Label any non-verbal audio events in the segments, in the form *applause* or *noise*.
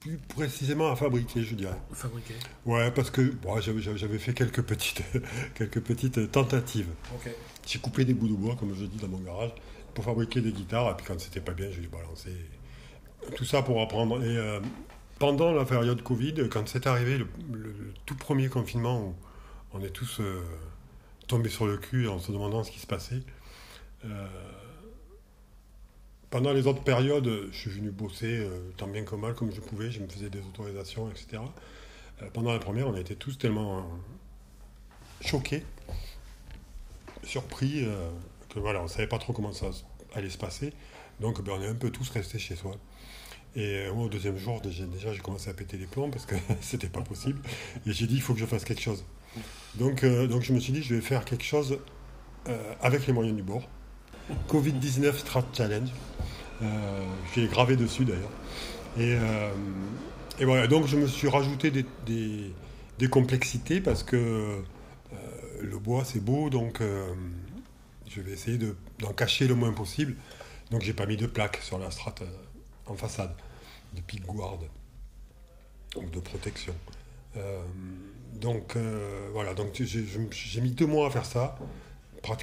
Plus précisément à fabriquer, je dirais. Fabriquer Ouais, parce que bon, j'avais fait quelques petites, *laughs* quelques petites tentatives. J'ai coupé des bouts de bois, comme je dis, dans mon garage, pour fabriquer des guitares. Et puis quand c'était pas bien, je les balançais. Tout ça pour apprendre. Et euh, pendant la période Covid, quand c'est arrivé, le, le- le tout premier confinement, où on est tous euh, tombés sur le cul en se demandant ce qui se passait. Euh, pendant les autres périodes, je suis venu bosser euh, tant bien que mal comme je pouvais. Je me faisais des autorisations, etc. Euh, pendant la première, on a été tous tellement choqués, surpris, que voilà, on ne savait pas trop comment ça allait se passer. Donc ben, on est un peu tous restés chez soi. Et moi, au deuxième jour, déjà, j'ai commencé à péter les plombs parce que *laughs* c'était pas possible. Et j'ai dit, il faut que je fasse quelque chose. Donc, donc je me suis dit, je vais faire quelque chose avec les moyens du bord. Covid-19 Strat Challenge. Euh, j'ai gravé dessus d'ailleurs. Et, euh, voilà, donc je me suis rajouté des, complexités parce que euh, le bois c'est beau, donc euh, je vais essayer de- d'en cacher le moins possible. Donc j'ai pas mis de plaques sur la strate en façade, de pickguard, donc de protection. Donc voilà, donc j'ai mis deux mois à faire ça,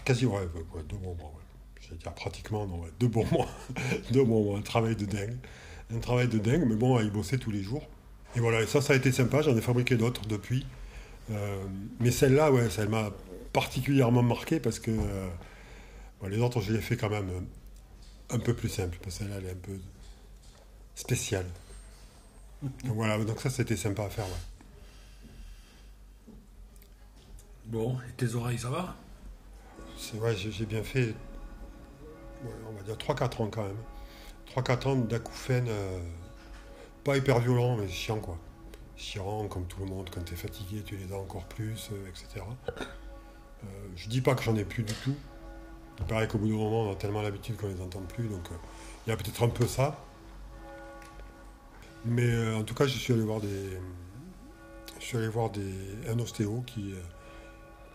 quasi ouais, ouais, deux mois. ouais. Je vais dire pratiquement, non, ouais, deux bons mois, *laughs* deux bons mois, un travail de dingue, un travail de dingue, mais bon, à y bosser tous les jours. Et voilà, et ça, ça a été sympa. J'en ai fabriqué d'autres depuis. Euh, mais celle-là, ouais, ça m'a particulièrement marqué parce que euh, bon, les autres, je les ai fait quand même un peu plus simple. Parce que celle-là, elle est un peu spéciale. *laughs* Donc voilà, donc ça, c'était sympa à faire. ouais. Bon, et tes oreilles, ça va? C'est ouais, j'ai bien fait, on va dire 3-4 ans quand même. 3-4 ans d'acouphènes, euh, pas hyper violents, mais chiant quoi. Chiant comme tout le monde, quand tu es fatigué, tu les as encore plus, euh, etc. Euh, je dis pas que j'en ai plus du tout. Il paraît qu'au bout d'un moment, on a tellement l'habitude qu'on les entend plus, donc euh, il y a peut-être un peu ça. Mais en tout cas, je suis allé voir des, je suis allé voir des, un ostéo qui,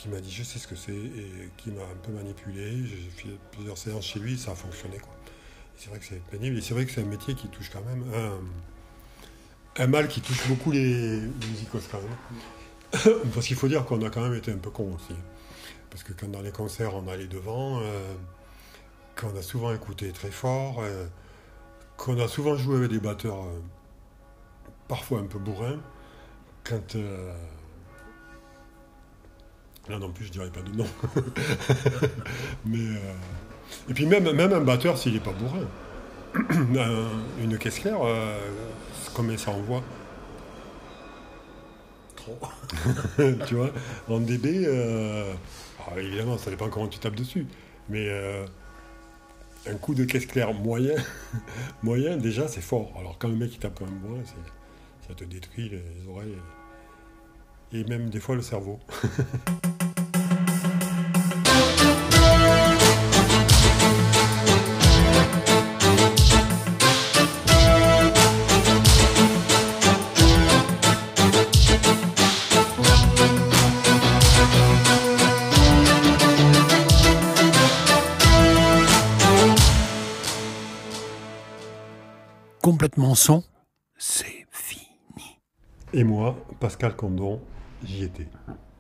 qui m'a dit je sais ce que c'est et qui m'a un peu manipulé. J'ai fait plusieurs séances chez lui, ça a fonctionné. C'est vrai que c'est pénible et c'est vrai que c'est un métier qui touche quand même un, mal qui touche beaucoup les, musicos quand même. *coughs* Parce qu'il faut dire qu'on a quand même été un peu cons aussi. Parce que quand dans les concerts on allait devant, euh, qu'on a souvent écouté très fort, euh, qu'on a souvent joué avec des batteurs euh, parfois un peu bourrins, quand Là non plus, je dirais pas de nom. *laughs* Mais euh, et puis même, même un batteur, s'il n'est pas bourrin, *clears throat* un- une caisse claire, euh, combien ça envoie Trop. *laughs* Tu vois, en DB, euh, alors évidemment, ça dépend comment tu tapes dessus. Mais euh, un coup de caisse claire moyen, *laughs* moyen déjà, c'est fort. Alors quand le mec il tape comme un bourrin, ça te détruit les oreilles et même des fois le cerveau. Complètement son, c'est fini. Et moi, Pascal Condon, j'y étais.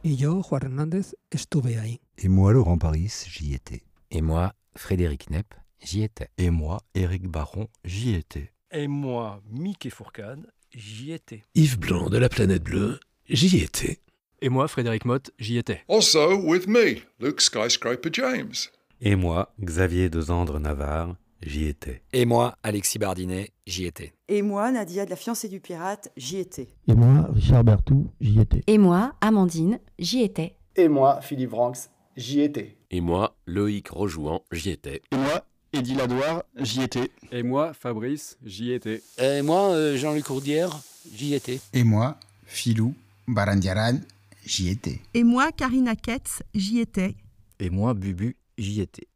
Y yo, Juan Hernández, estuve ahí. Et moi, Laurent Paris, j'y étais. Et moi, Frédéric Nepp, j'y étais. Et moi, Éric Baron, j'y étais. Et moi, Mickey Fourcade, j'y étais. Yves Blanc de la planète bleue, j'y étais. Et moi, Frédéric Motte, j'y étais. Also with me, Luke Skyscraper James. Et moi, Xavier de Zandre Navarre, j'y étais. Et moi, Alexis Bardinet, j'y étais. Et moi, Nadia de la fiancée du pirate, j'y étais. Et moi, Richard Bertou, j'y étais. Et moi, Amandine, j'y étais. Et moi, Philippe Branks, j'y étais. Et moi, Loïc Rojouan, j'y étais. Et moi, Eddie Ladoire, j'y étais. Et moi, Fabrice, j'y étais. Et moi, euh, Jean-Luc Courdière, j'y étais. Et moi, Philou Barandiaran, j'y étais. Et moi, Karina Ketz, j'y étais. Et moi, Bubu, j'y étais.